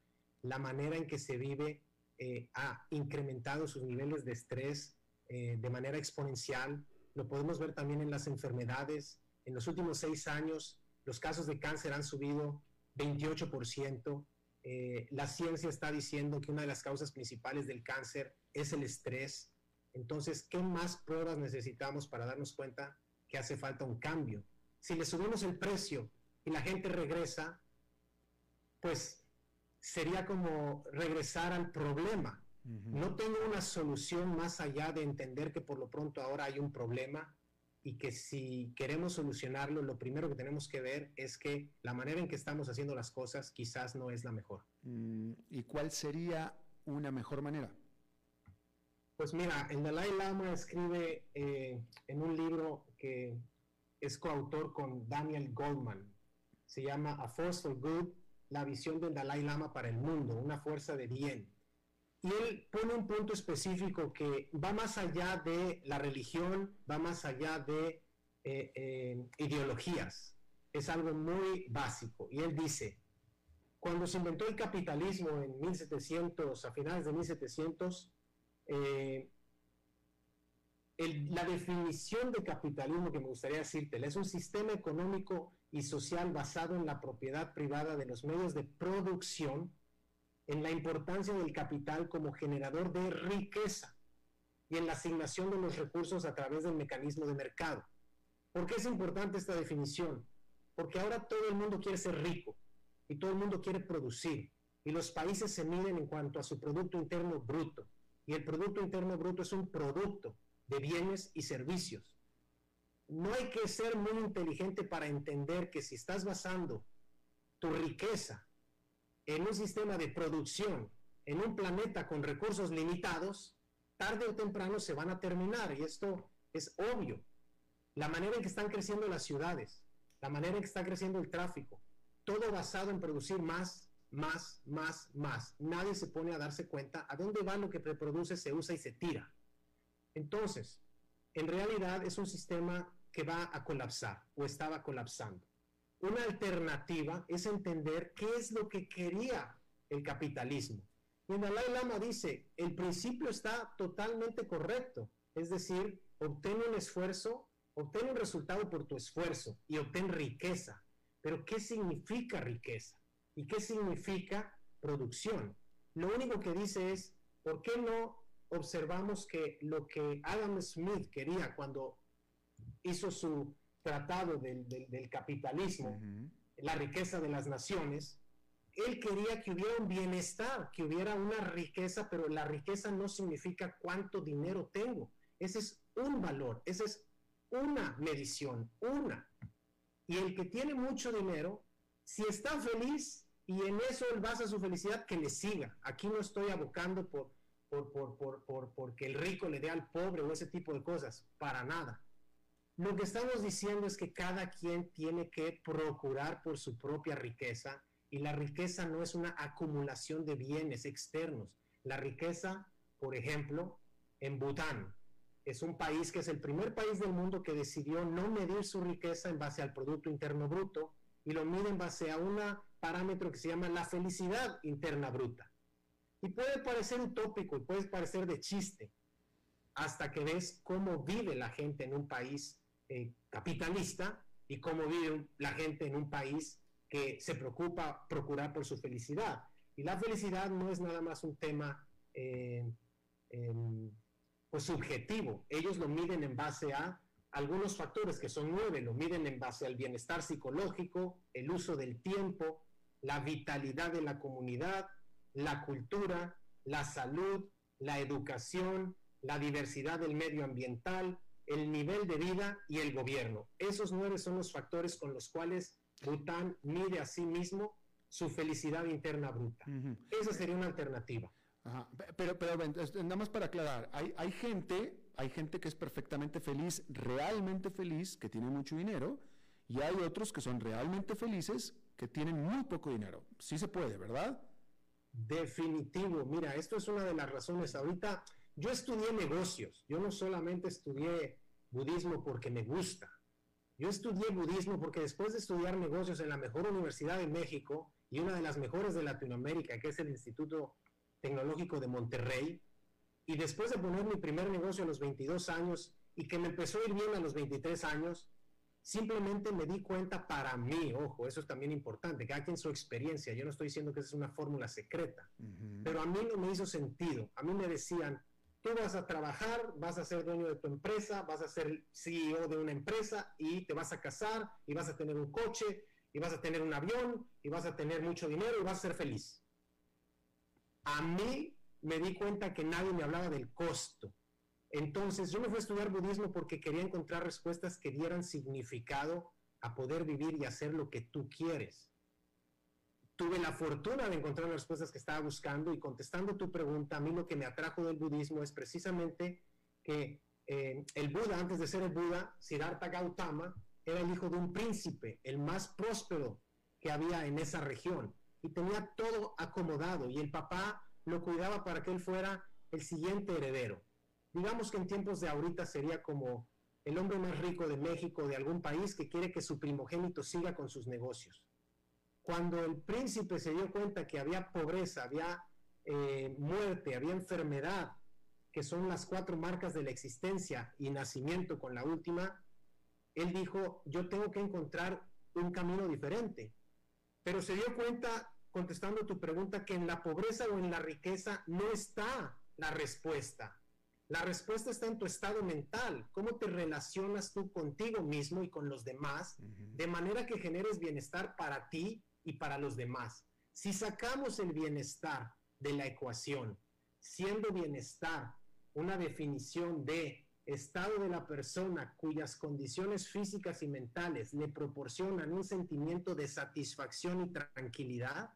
la manera en que se vive eh, ha incrementado sus niveles de estrés eh, de manera exponencial. Lo podemos ver también en las enfermedades. En los últimos seis años, los casos de cáncer han subido 28%. Eh, la ciencia está diciendo que una de las causas principales del cáncer es el estrés Entonces, ¿qué más pruebas necesitamos para darnos cuenta que hace falta un cambio? Si le subimos el precio y la gente regresa, pues sería como regresar al problema. No tengo una solución más allá de entender que por lo pronto ahora hay un problema y que si queremos solucionarlo, lo primero que tenemos que ver es que la manera en que estamos haciendo las cosas quizás no es la mejor. Mm, ¿Y cuál sería una mejor manera? Pues mira, el Dalai Lama escribe eh, en un libro que es coautor con Daniel Goldman, se llama A Force for Good, la visión del Dalai Lama para el mundo, una fuerza de bien. Y él pone un punto específico que va más allá de la religión, va más allá de eh, eh, ideologías. Es algo muy básico. Y él dice, cuando se inventó el capitalismo en 1700, a finales de 1700, eh, la definición de capitalismo que me gustaría decirte es un sistema económico y social basado en la propiedad privada de los medios de producción en la importancia del capital como generador de riqueza y en la asignación de los recursos a través del mecanismo de mercado. ¿Por qué es importante esta definición? Porque ahora todo el mundo quiere ser rico y todo el mundo quiere producir y los países se miden en cuanto a su Producto Interno Bruto y el Producto Interno Bruto es un producto de bienes y servicios. No hay que ser muy inteligente para entender que si estás basando tu riqueza en un sistema de producción, en un planeta con recursos limitados, tarde o temprano se van a terminar y esto es obvio. La manera en que están creciendo las ciudades, la manera en que está creciendo el tráfico, todo basado en producir más, más, más, más. Nadie se pone a darse cuenta a dónde va lo que reproduce, se usa y se tira. Entonces, en realidad es un sistema que va a colapsar o estaba colapsando. Una alternativa es entender qué es lo que quería el capitalismo. Y Dalai Lama dice, el principio está totalmente correcto, es decir, obtén un esfuerzo, obtén un resultado por tu esfuerzo y obtén riqueza. Pero ¿qué significa riqueza? ¿Y qué significa producción? Lo único que dice es, ¿por qué no observamos que lo que Adam Smith quería cuando hizo su tratado del, capitalismo, la riqueza de las naciones, él quería que hubiera un bienestar, que hubiera una riqueza, pero la riqueza no significa cuánto dinero tengo. Ese es un valor, esa es una medición, una. Y el que tiene mucho dinero, si está feliz y en eso él basa su felicidad, que le siga. Aquí no estoy abocando por, por, por, por, por porque el rico le dé al pobre o ese tipo de cosas, para nada. Lo que estamos diciendo es que cada quien tiene que procurar por su propia riqueza y la riqueza no es una acumulación de bienes externos. La riqueza, por ejemplo, en Bután, es un país que es el primer país del mundo que decidió no medir su riqueza en base al Producto Interno Bruto y lo mide en base a un parámetro que se llama la felicidad interna bruta. Y puede parecer utópico y puede parecer de chiste, hasta que ves cómo vive la gente en un país eh, capitalista y cómo vive la gente en un país que se preocupa procurar por su felicidad. Y la felicidad no es nada más un tema eh, em, pues subjetivo. Ellos lo miden en base a algunos factores que son nueve, lo miden en base al bienestar psicológico, el uso del tiempo, la vitalidad de la comunidad, la cultura, la salud, la educación, la diversidad del medio ambiental, el nivel de vida y el gobierno. Esos nueve son los factores con los cuales Bután mide a sí mismo su felicidad interna bruta. Esa sería una alternativa. Pero, pero nada más para aclarar, hay, hay gente, hay gente que es perfectamente feliz, realmente feliz, que tiene mucho dinero, y hay otros que son realmente felices, que tienen muy poco dinero. Sí se puede, ¿verdad? Definitivo. Mira, esto es una de las razones. Ahorita yo estudié negocios, yo no solamente estudié budismo porque me gusta, yo estudié budismo porque después de estudiar negocios en la mejor universidad de México y una de las mejores de Latinoamérica, que es el Instituto Tecnológico de Monterrey, y después de poner mi primer negocio a los 22 años y que me empezó a ir bien a los 23 años, simplemente me di cuenta para mí, ojo, eso es también importante, cada quien su experiencia, yo no estoy diciendo que esa es una fórmula secreta, pero a mí no me hizo sentido, a mí me decían, tú vas a trabajar, vas a ser dueño de tu empresa, vas a ser CEO de una empresa y te vas a casar y vas a tener un coche y vas a tener un avión y vas a tener mucho dinero y vas a ser feliz. A mí me di cuenta que nadie me hablaba del costo. Entonces yo me fui a estudiar budismo porque quería encontrar respuestas que dieran significado a poder vivir y hacer lo que tú quieres. Tuve la fortuna de encontrar las respuestas que estaba buscando y contestando tu pregunta, a mí lo que me atrajo del budismo es precisamente que eh, el Buda, antes de ser el Buda, Siddhartha Gautama, era el hijo de un príncipe, el más próspero que había en esa región, y tenía todo acomodado, y el papá lo cuidaba para que él fuera el siguiente heredero. Digamos que en tiempos de ahorita sería como el hombre más rico de México, de algún país, que quiere que su primogénito siga con sus negocios. Cuando el príncipe se dio cuenta que había pobreza, había eh, muerte, había enfermedad, que son las cuatro marcas de la existencia y nacimiento con la última, él dijo, yo tengo que encontrar un camino diferente. Pero se dio cuenta, contestando tu pregunta, que en la pobreza o en la riqueza no está la respuesta. La respuesta está en tu estado mental, cómo te relacionas tú contigo mismo y con los demás, de manera que generes bienestar para ti y para los demás. Si sacamos el bienestar de la ecuación, siendo bienestar una definición de estado de la persona cuyas condiciones físicas y mentales le proporcionan un sentimiento de satisfacción y tranquilidad,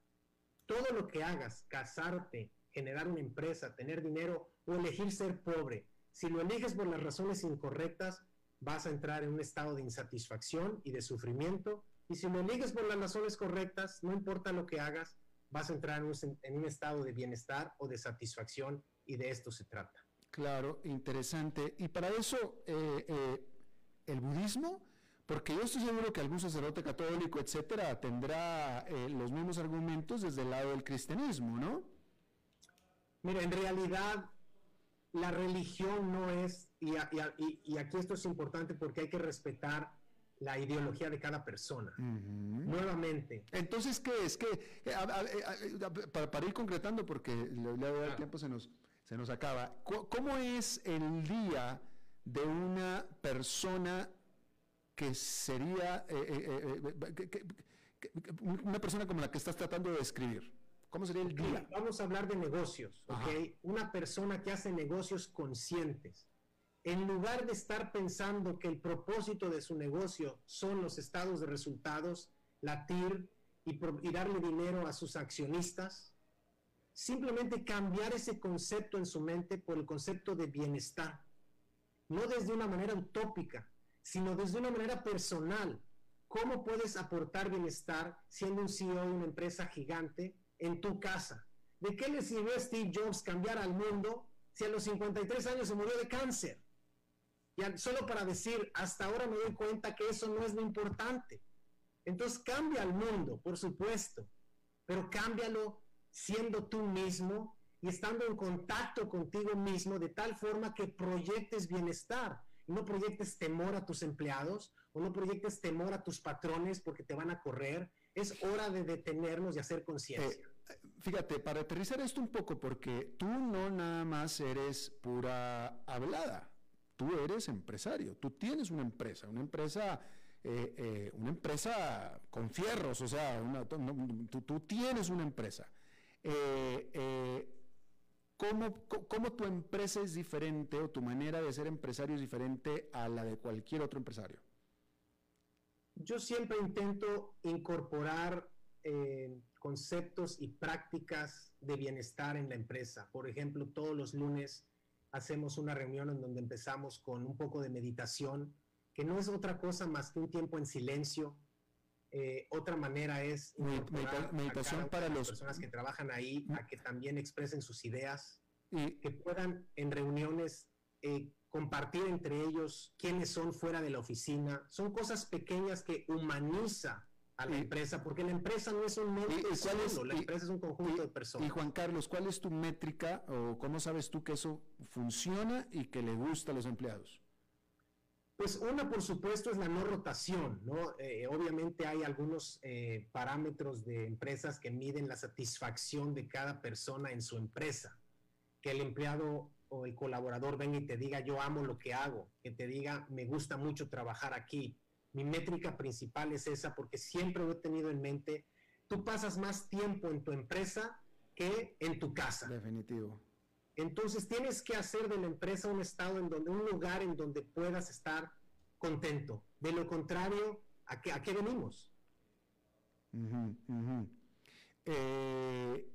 todo lo que hagas, casarte, generar una empresa, tener dinero o elegir ser pobre, si lo eliges por las razones incorrectas, vas a entrar en un estado de insatisfacción y de sufrimiento. Y si lo eliges por las razones correctas, no importa lo que hagas, vas a entrar en un, estado de bienestar o de satisfacción y de esto se trata. Claro, interesante. Y para eso, eh, eh, el budismo, porque yo estoy seguro que algún sacerdote católico, etcétera, tendrá eh, los mismos argumentos desde el lado del cristianismo, ¿no? Mira, en realidad la religión no es, y, aquí esto es importante porque hay que respetar la ideología de cada persona. Nuevamente. Entonces, ¿qué es? que para, ir concretando, porque el tiempo se nos, se nos acaba, ¿cómo es el día de una persona que sería eh, eh, eh, una persona como la que estás tratando de describir? ¿Cómo sería el día? Vamos a hablar de negocios, ¿ok? Una persona que hace negocios conscientes. En lugar de estar pensando que el propósito de su negocio son los estados de resultados, latir y, y darle dinero a sus accionistas, simplemente cambiar ese concepto en su mente por el concepto de bienestar. No desde una manera utópica, sino desde una manera personal. ¿Cómo puedes aportar bienestar siendo un CEO de una empresa gigante en tu casa. ¿De qué le sirvió Steve Jobs cambiar al mundo si a los 53 años se murió de cáncer? Y solo para decir, hasta ahora me doy cuenta que eso no es lo importante. Entonces cambia el mundo, por supuesto, pero cámbialo siendo tú mismo y estando en contacto contigo mismo de tal forma que proyectes bienestar no proyectes temor a tus empleados o no proyectes temor a tus patrones porque te van a correr es hora de detenernos y hacer conciencia. Eh, fíjate, para aterrizar esto un poco, porque tú no nada más eres pura hablada, tú eres empresario, tú tienes una empresa, una empresa, eh, eh, una empresa con fierros, o sea, tú, tienes una empresa. ¿cómo, ¿Cómo tu empresa es diferente o tu manera de ser empresario es diferente a la de cualquier otro empresario? yo siempre intento incorporar eh, conceptos y prácticas de bienestar en la empresa. Por ejemplo, todos los lunes hacemos una reunión en donde empezamos con un poco de meditación, que no es otra cosa más que un tiempo en silencio. Eh, otra manera es meditación para las personas que trabajan ahí a que también expresen sus ideas, y que puedan en reuniones eh, compartir entre ellos quiénes son fuera de la oficina. Son cosas pequeñas que humaniza a la empresa, porque la empresa no es un solo, la empresa es un conjunto de personas. Y Juan Carlos, ¿cuál es tu métrica o cómo sabes tú que eso funciona y que le gusta a los empleados? Pues una, por supuesto, es la no rotación, ¿no? Eh, obviamente hay algunos eh, parámetros de empresas que miden la satisfacción de cada persona en su empresa, que el empleado o el colaborador venga y te diga yo amo lo que hago, que te diga me gusta mucho trabajar aquí. Mi métrica principal es esa porque siempre lo he tenido en mente. Tú pasas más tiempo en tu empresa que en tu casa. Definitivo. Entonces tienes que hacer de la empresa un estado en donde, un lugar en donde puedas estar contento. De lo contrario, ¿a qué, a qué venimos? Eh,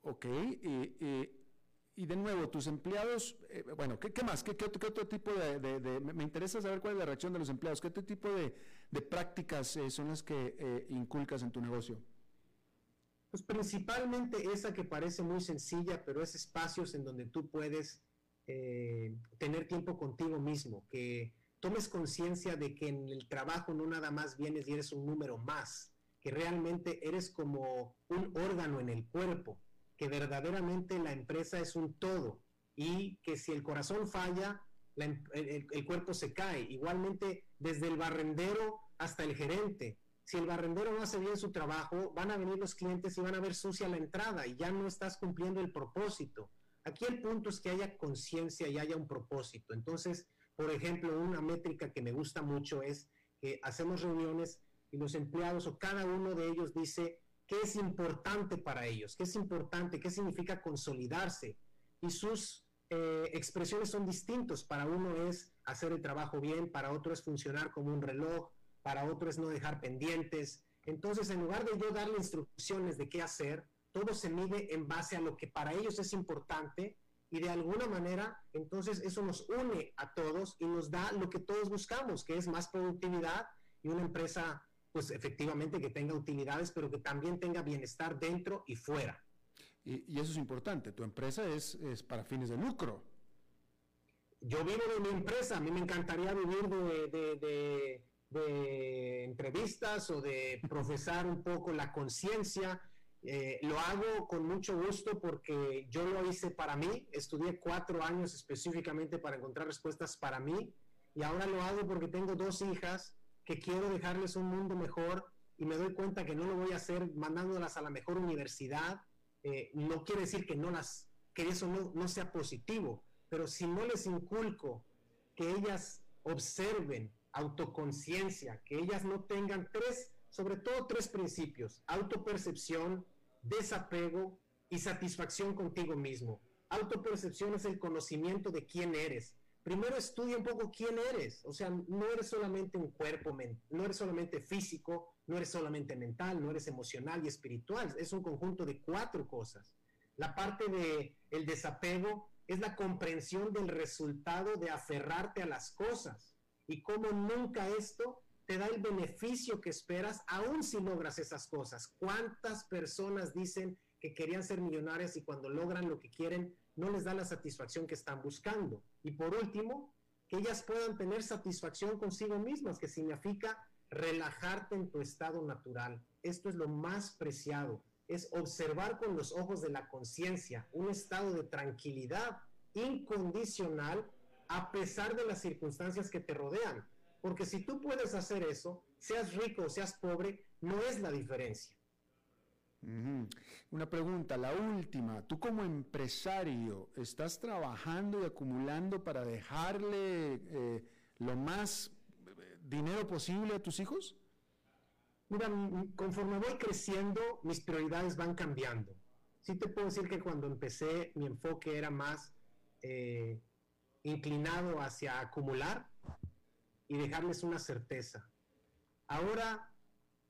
ok, y de nuevo, tus empleados, eh, bueno, ¿qué, más? ¿Qué, otro, tipo de, me interesa saber cuál es la reacción de los empleados? ¿Qué otro tipo de, prácticas eh, son las que inculcas en tu negocio? Pues principalmente esa que parece muy sencilla, pero es espacios en donde tú puedes tener tiempo contigo mismo, que tomes conciencia de que en el trabajo no nada más vienes y eres un número más, que realmente eres como un órgano en el cuerpo, que verdaderamente la empresa es un todo y que si el corazón falla, em, el, cuerpo se cae. Igualmente, desde el barrendero hasta el gerente. Si el barrendero no hace bien su trabajo, van a venir los clientes y van a ver sucia la entrada y ya no estás cumpliendo el propósito. Aquí el punto es que haya conciencia y haya un propósito. Entonces, por ejemplo, una métrica que me gusta mucho es que hacemos reuniones y los empleados o cada uno de ellos dice qué es importante para ellos, qué es importante, qué significa consolidarse. Y sus eh, expresiones son distintos. Para uno es hacer el trabajo bien, para otro es funcionar como un reloj, para otro es no dejar pendientes. Entonces, en lugar de yo darle instrucciones de qué hacer, todo se mide en base a lo que para ellos es importante y de alguna manera, entonces eso nos une a todos y nos da lo que todos buscamos, que es más productividad y una empresa pues efectivamente que tenga utilidades, pero que también tenga bienestar dentro y fuera. Y, eso es importante, tu empresa es, es, para fines de lucro. Yo vivo de mi empresa, a mí me encantaría vivir de, de, entrevistas o de *laughs* profesar un poco la conciencia. Eh, lo hago con mucho gusto porque yo lo hice para mí, estudié cuatro años específicamente para encontrar respuestas para mí y ahora lo hago porque tengo dos hijas que quiero dejarles un mundo mejor y me doy cuenta que no lo voy a hacer mandándolas a la mejor universidad. Eh, no quiere decir que no las que eso no, no sea positivo, pero si no les inculco que ellas observen autoconciencia, que ellas no tengan tres, sobre todo tres principios, autopercepción, desapego y satisfacción contigo mismo. Autopercepción es el conocimiento de quién eres, primero estudia un poco quién eres. O sea, no eres solamente un cuerpo, no eres solamente físico, no eres solamente mental, no eres emocional y espiritual. Es un conjunto de cuatro cosas. La parte de el desapego es la comprensión del resultado de aferrarte a las cosas y cómo nunca esto te da el beneficio que esperas, aun si logras esas cosas. ¿Cuántas personas dicen que querían ser millonarias y cuando logran lo que quieren no les da la satisfacción que están buscando. Y por último, que ellas puedan tener satisfacción consigo mismas, que significa relajarte en tu estado natural. Esto es lo más preciado, es observar con los ojos de la conciencia un estado de tranquilidad incondicional a pesar de las circunstancias que te rodean. Porque si tú puedes hacer eso, seas rico o seas pobre, no es la diferencia. Una pregunta, la última. ¿Tú como empresario estás trabajando y acumulando para dejarle eh, lo más eh, dinero posible a tus hijos? Mira, conforme voy creciendo, mis prioridades van cambiando. Sí te puedo decir que cuando empecé, mi enfoque era más eh, inclinado hacia acumular y dejarles una certeza. Ahora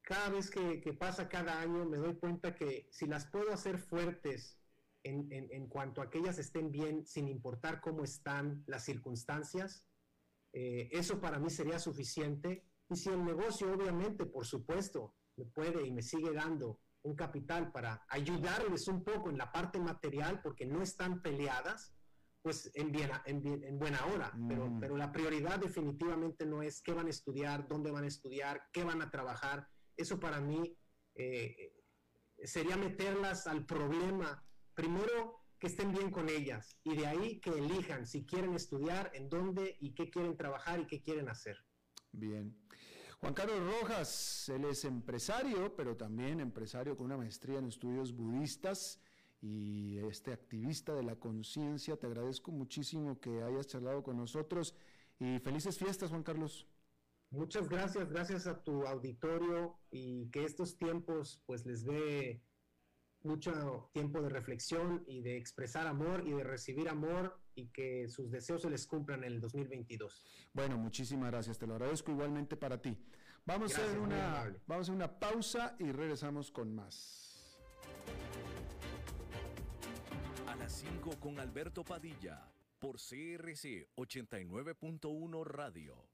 cada vez que, pasa cada año me doy cuenta que si las puedo hacer fuertes en, cuanto a que ellas estén bien, sin importar cómo están las circunstancias, eh, eso para mí sería suficiente. Y si el negocio, obviamente, por supuesto, me puede y me sigue dando un capital para ayudarles un poco en la parte material, porque no están peleadas, pues en, bien, en, buena hora. Pero, mm. pero la prioridad definitivamente no es qué van a estudiar, dónde van a estudiar, qué van a trabajar eso para mí eh, sería meterlas al problema. Primero, que estén bien con ellas y de ahí que elijan si quieren estudiar, en dónde y qué quieren trabajar y qué quieren hacer. Bien. Juan Carlos Rojas, él es empresario, pero también empresario con una maestría en estudios budistas y este activista de la conciencia. Te agradezco muchísimo que hayas charlado con nosotros y felices fiestas, Juan Carlos. Muchas gracias, gracias a tu auditorio y que estos tiempos pues les dé mucho tiempo de reflexión y de expresar amor y de recibir amor y que sus deseos se les cumplan en el 2022. Bueno, muchísimas gracias, te lo agradezco igualmente para ti. Vamos, a, hacer una, vamos a hacer una pausa y regresamos con más. A las 5 con Alberto Padilla por CRC 89.1 Radio.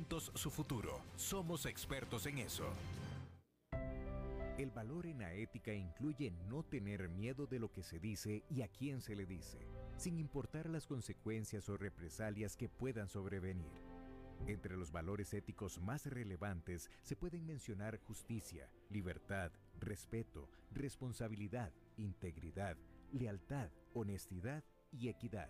su futuro. Somos expertos en eso. El valor en la ética incluye no tener miedo de lo que se dice y a quién se le dice, sin importar las consecuencias o represalias que puedan sobrevenir. Entre los valores éticos más relevantes se pueden mencionar justicia, libertad, respeto, responsabilidad, integridad, lealtad, honestidad y equidad.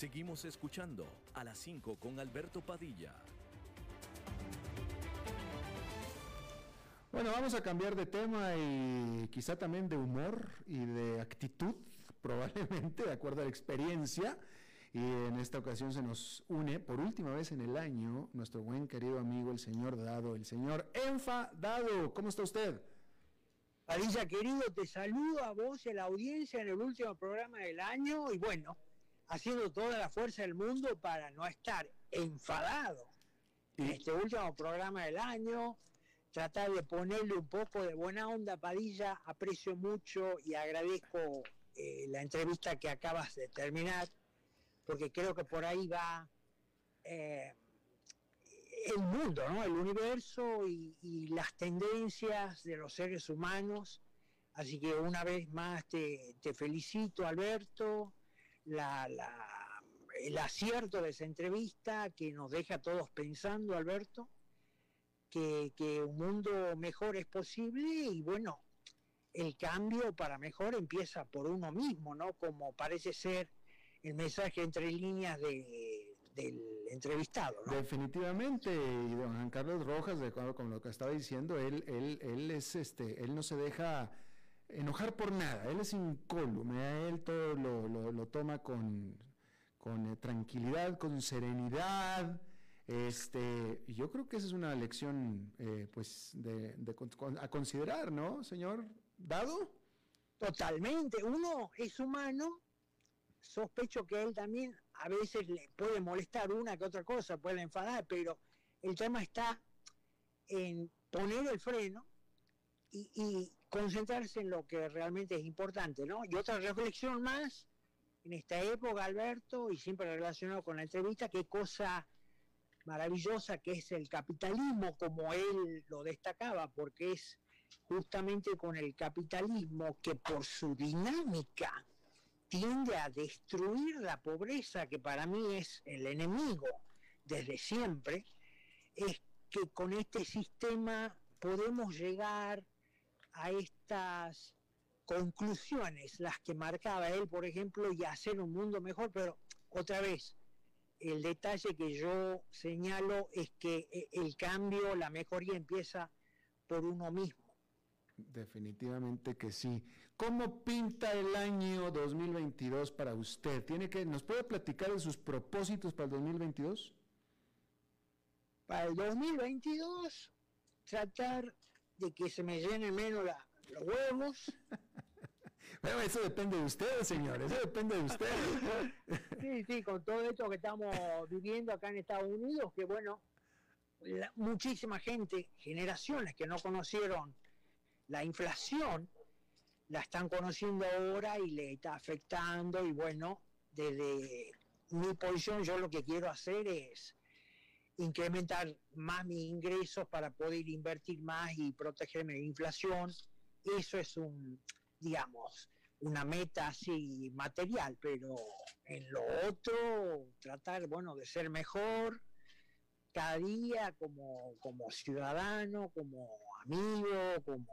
Seguimos escuchando a las 5 con Alberto Padilla. Bueno, vamos a cambiar de tema y quizá también de humor y de actitud, *laughs* probablemente de acuerdo a la experiencia. Y en esta ocasión se nos une por última vez en el año nuestro buen querido amigo, el señor Dado, el señor Enfa Dado. ¿Cómo está usted? Padilla, querido, te saludo a vos y a la audiencia en el último programa del año. Y bueno, haciendo toda la fuerza del mundo para no estar enfadado en este último programa del año, tratar de ponerle un poco de buena onda Padilla, aprecio mucho y agradezco eh, la entrevista que acabas de terminar, porque creo que por ahí va eh, el mundo, ¿no? el universo y, las tendencias de los seres humanos. Así que una vez más te, te felicito, Alberto, la, el acierto de esa entrevista que nos deja a todos pensando, Alberto, que, un mundo mejor es posible y bueno, el cambio para mejor empieza por uno mismo, ¿no? Como parece ser el mensaje entre líneas de, del entrevistado. Definitivamente, y don Juan Carlos Rojas, de acuerdo con lo que estaba diciendo, él, él, él es este, él no se deja enojar por nada, él es incólume, él todo lo, toma con, con eh, tranquilidad, con serenidad. Este, yo creo que esa es una lección eh, pues de, a considerar, ¿no, señor Dado? Totalmente, uno es humano, sospecho que él también a veces le puede molestar una que otra cosa, puede enfadar, pero el tema está en poner el freno y, concentrarse en lo que realmente es importante, ¿no? Y otra reflexión más, en esta época, Alberto, y siempre relacionado con la entrevista, qué cosa maravillosa que es el capitalismo, como él lo destacaba, porque es justamente con el capitalismo que por su dinámica tiende a destruir la pobreza, que para mí es el enemigo desde siempre, es que con este sistema podemos llegar a estas conclusiones, las que marcaba él, por ejemplo, y hacer un mundo mejor, pero otra vez, el detalle que yo señalo es que eh, el cambio, la mejoría empieza por uno mismo. Definitivamente que sí. ¿Cómo pinta el año 2022 para usted? ¿Tiene que, ¿Nos puede platicar de sus propósitos para el 2022? Para el 2022, tratar de que se me llenen menos los huevos. *laughs* Bueno, eso depende de ustedes, señores, eso depende de ustedes. *laughs* Sí, sí, con todo esto que estamos viviendo acá en Estados Unidos, que bueno, muchísima gente, generaciones que no conocieron la inflación, la están conociendo ahora y le está afectando y bueno, desde mi posición yo lo que quiero hacer es incrementar más mis ingresos para poder invertir más y protegerme de la inflación. Eso es un, digamos, una meta así material, pero en lo otro, tratar, bueno, de ser mejor cada día como, como ciudadano, como amigo, como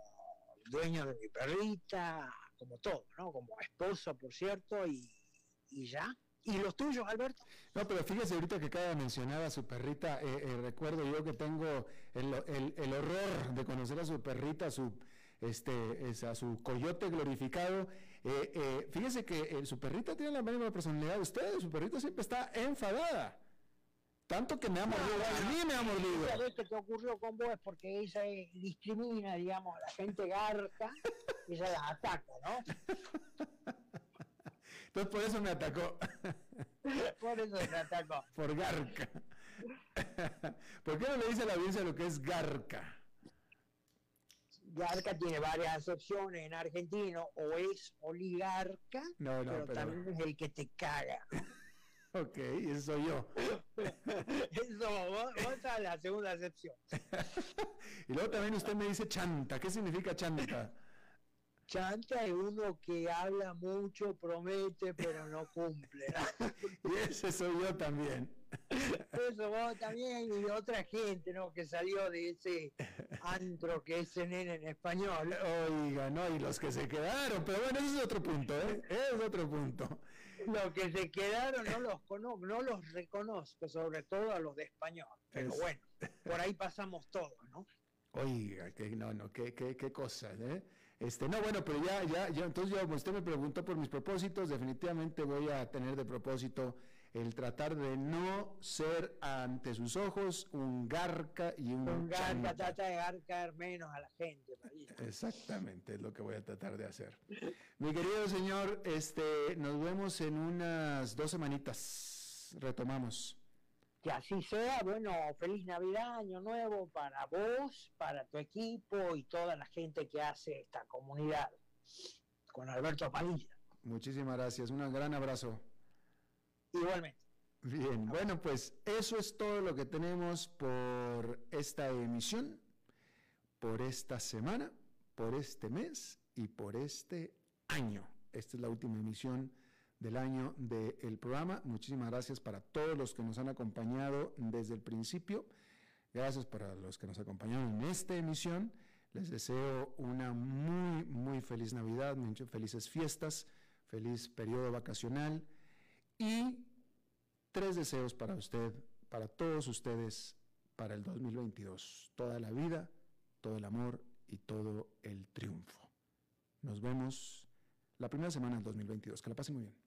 dueño de mi perrita, como todo, ¿no? Como esposo, por cierto, y, y ya. ¿Y los tuyos, Alberto? No, pero fíjese ahorita que acaba de mencionar a su perrita, eh, eh, recuerdo yo que tengo el, el, el, horror de conocer a su perrita, su, este, a su coyote glorificado. Eh, fíjese que su perrita tiene la misma personalidad de usted, su perrita siempre está enfadada. Tanto que me ha mordido, a mí me ha mordido. Vez que ocurrió con vos es porque ella discrimina, digamos, a la gente garca, *laughs* ella la ataca, ¿no? Entonces por eso me atacó. *laughs* por eso me atacó. Por garca. ¿Por qué no le dice a la audiencia lo que es garca? Garca tiene varias acepciones en argentino, o es oligarca, no, no, pero, también es el que te caga. *laughs* ok, eso soy yo. *laughs* eso, vos, vos la segunda acepción. y luego también usted me dice chanta. ¿Qué significa chanta? Chanta es uno que habla mucho, promete, pero no cumple. *laughs* y ese soy yo también. *laughs* Eso vos también y otra gente, ¿no? Que salió de ese antro que es nene en español. Oiga, no, y los que se quedaron, pero bueno, ese es otro punto, ¿eh? Es otro punto. Los que se quedaron no los conozco, no los reconozco, sobre todo a los de español. Pero bueno, por ahí pasamos todos, ¿no? Oiga, que no, no, qué, qué, qué cosas, ¿eh? Este, no, bueno, pero ya, ya, ya, entonces yo, usted me preguntó por mis propósitos, definitivamente voy a tener de propósito el tratar de no ser ante sus ojos un garca y un... Un garca, trata de garcar menos a la gente, María. Exactamente, es lo que voy a tratar de hacer. Mi querido señor, este, nos vemos en unas dos semanitas, retomamos que así sea, bueno, feliz Navidad, Año Nuevo para vos, para tu equipo y toda la gente que hace esta comunidad. Con Alberto Padilla. Muchísimas gracias, un gran abrazo. Igualmente. Bien, bueno, pues eso es todo lo que tenemos por esta emisión, por esta semana, por este mes y por este año. Esta es la última emisión del año del programa. Muchísimas gracias para todos los que nos han acompañado desde el principio. Gracias para los que nos acompañaron en esta emisión. Les deseo una muy, muy feliz Navidad, felices fiestas, feliz periodo vacacional y tres deseos para usted, para todos ustedes, para el 2022. Toda la vida, todo el amor y todo el triunfo. Nos vemos la primera semana del 2022. Que la pasen muy bien.